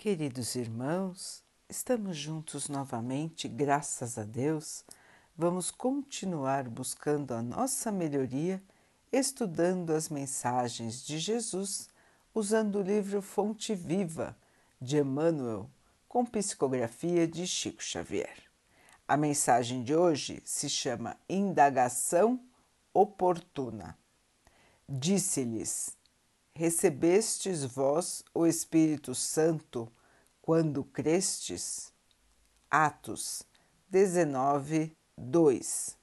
Queridos irmãos, estamos juntos novamente, graças a Deus. Vamos continuar buscando a nossa melhoria, estudando as mensagens de Jesus, usando o livro Fonte Viva de Emmanuel, com psicografia de Chico Xavier. A mensagem de hoje se chama Indagação Oportuna. Disse-lhes: Recebestes vós o Espírito Santo quando crestes? Atos 19, 2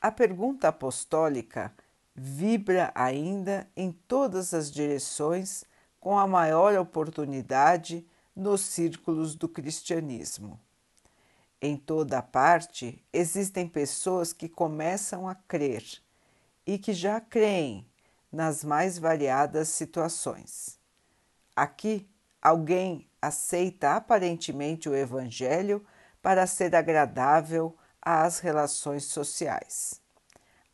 A pergunta apostólica vibra ainda em todas as direções com a maior oportunidade nos círculos do cristianismo. Em toda parte existem pessoas que começam a crer e que já creem nas mais variadas situações. Aqui, alguém aceita aparentemente o Evangelho para ser agradável às relações sociais.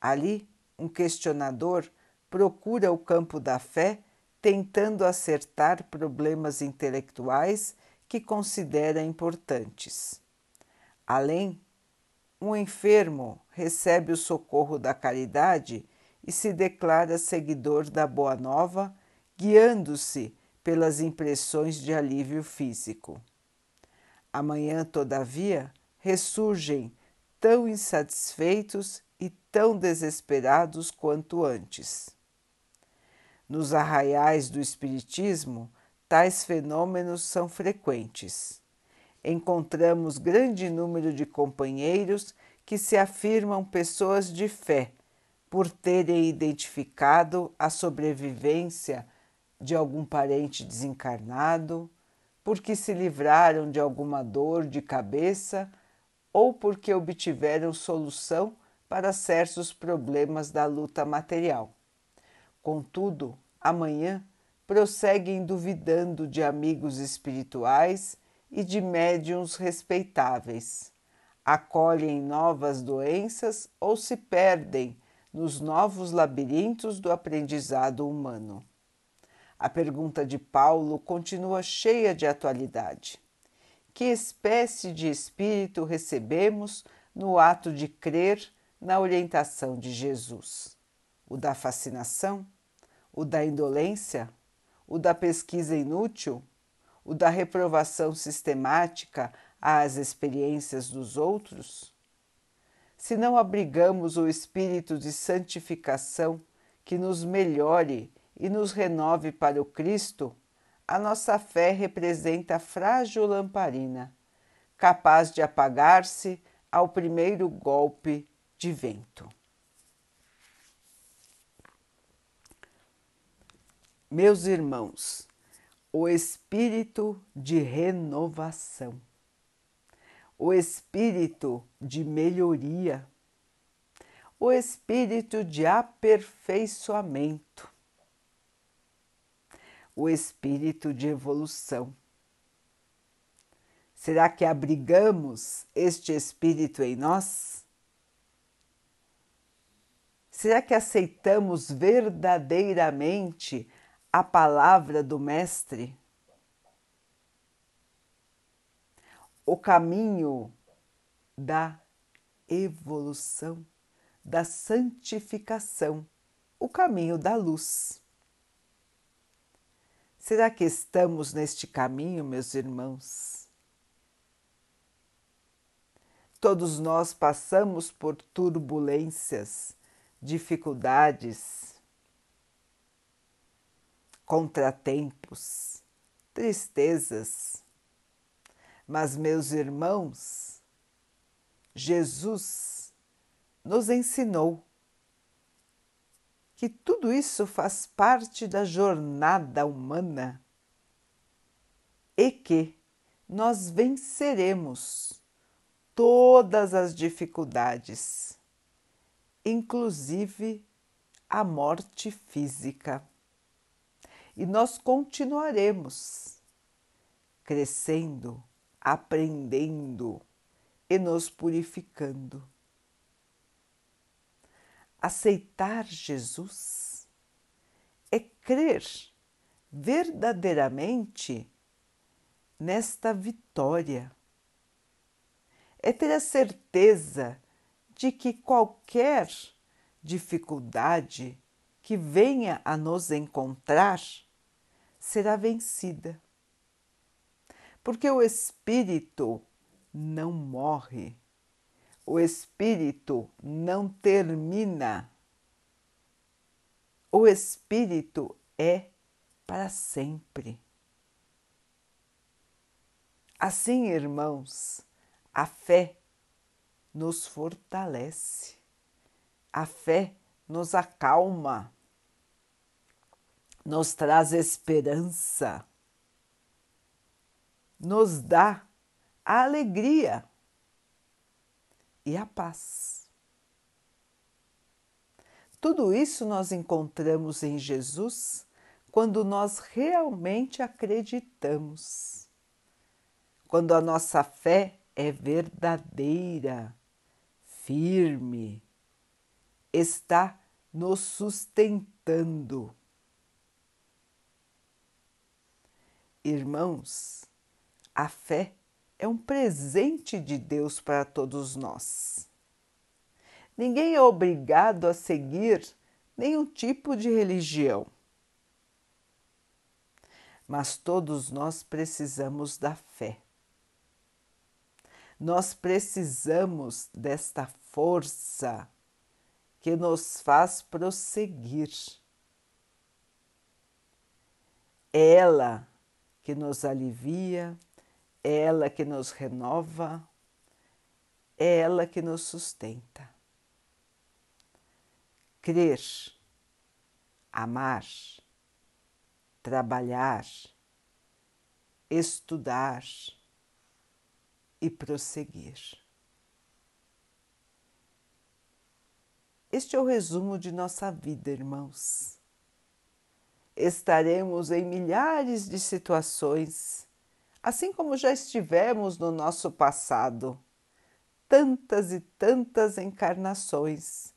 Ali, um questionador procura o campo da fé tentando acertar problemas intelectuais que considera importantes. Além, um enfermo recebe o socorro da caridade e se declara seguidor da Boa Nova, guiando-se pelas impressões de alívio físico. Amanhã, todavia, ressurgem tão insatisfeitos e tão desesperados quanto antes. Nos arraiais do Espiritismo, tais fenômenos são frequentes. Encontramos grande número de companheiros que se afirmam pessoas de fé por terem identificado a sobrevivência de algum parente desencarnado, porque se livraram de alguma dor de cabeça ou porque obtiveram solução para certos problemas da luta material. Contudo, amanhã prosseguem duvidando de amigos espirituais e de médiums respeitáveis, acolhem novas doenças ou se perdem nos novos labirintos do aprendizado humano. A pergunta de Paulo continua cheia de atualidade. Que espécie de espírito recebemos no ato de crer na orientação de Jesus? O da fascinação? O da indolência? O da pesquisa inútil? O da reprovação sistemática às experiências dos outros? Se não abrigamos o espírito de santificação que nos melhore e nos renove para o Cristo, a nossa fé representa frágil lamparina, capaz de apagar-se ao primeiro golpe de vento. Meus irmãos, o espírito de renovação o espírito de melhoria, o espírito de aperfeiçoamento, o espírito de evolução. Será que abrigamos este espírito em nós? Será que aceitamos verdadeiramente a palavra do Mestre? O caminho da evolução, da santificação, o caminho da luz. Será que estamos neste caminho, meus irmãos? Todos nós passamos por turbulências, dificuldades, contratempos, tristezas, mas, meus irmãos, Jesus nos ensinou que tudo isso faz parte da jornada humana e que nós venceremos todas as dificuldades, inclusive a morte física. E nós continuaremos crescendo aprendendo e nos purificando. Aceitar Jesus é crer verdadeiramente nesta vitória. É ter a certeza de que qualquer dificuldade que venha a nos encontrar será vencida. Porque o espírito não morre, o espírito não termina, o espírito é para sempre. Assim, irmãos, a fé nos fortalece, a fé nos acalma, nos traz esperança, nos dá a alegria e a paz. Tudo isso nós encontramos em Jesus quando nós realmente acreditamos, quando a nossa fé é verdadeira, firme, está nos sustentando. Irmãos, a fé é um presente de Deus para todos nós. Ninguém é obrigado a seguir nenhum tipo de religião. Mas todos nós precisamos da fé. Nós precisamos desta força que nos faz prosseguir. Ela que nos alivia, ela que nos renova, é ela que nos sustenta. Crer, amar, trabalhar, estudar e prosseguir. Este é o resumo de nossa vida, irmãos. Estaremos em milhares de situações, assim como já estivemos no nosso passado. Tantas e tantas encarnações,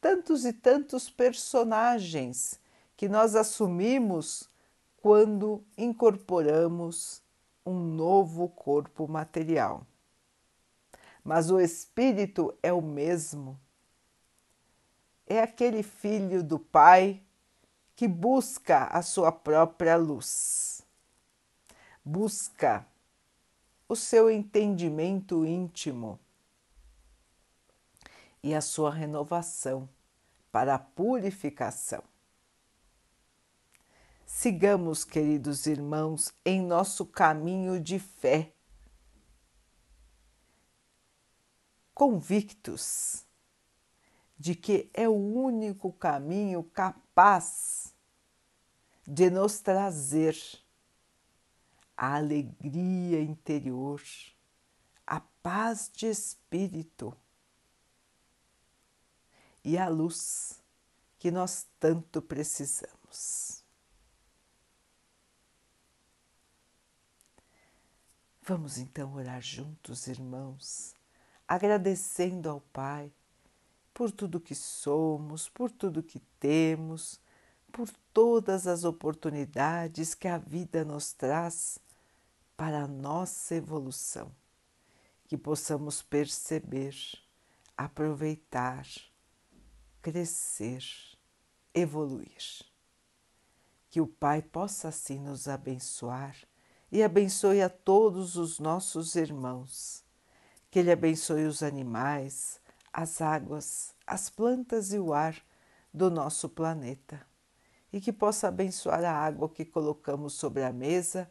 tantos e tantos personagens que nós assumimos quando incorporamos um novo corpo material. Mas o espírito é o mesmo é aquele filho do Pai que busca a sua própria luz, busca o seu entendimento íntimo e a sua renovação para a purificação. Sigamos, queridos irmãos, em nosso caminho de fé, convictos de que é o único caminho capaz de nos trazer a alegria interior, a paz de espírito e a luz que nós tanto precisamos. Vamos então orar juntos, irmãos, agradecendo ao Pai por tudo que somos, por tudo que temos, por todas as oportunidades que a vida nos traz para a nossa evolução, que possamos perceber, aproveitar, crescer, evoluir. Que o Pai possa assim nos abençoar e abençoe a todos os nossos irmãos. Que Ele abençoe os animais, as águas, as plantas e o ar do nosso planeta e que possa abençoar a água que colocamos sobre a mesa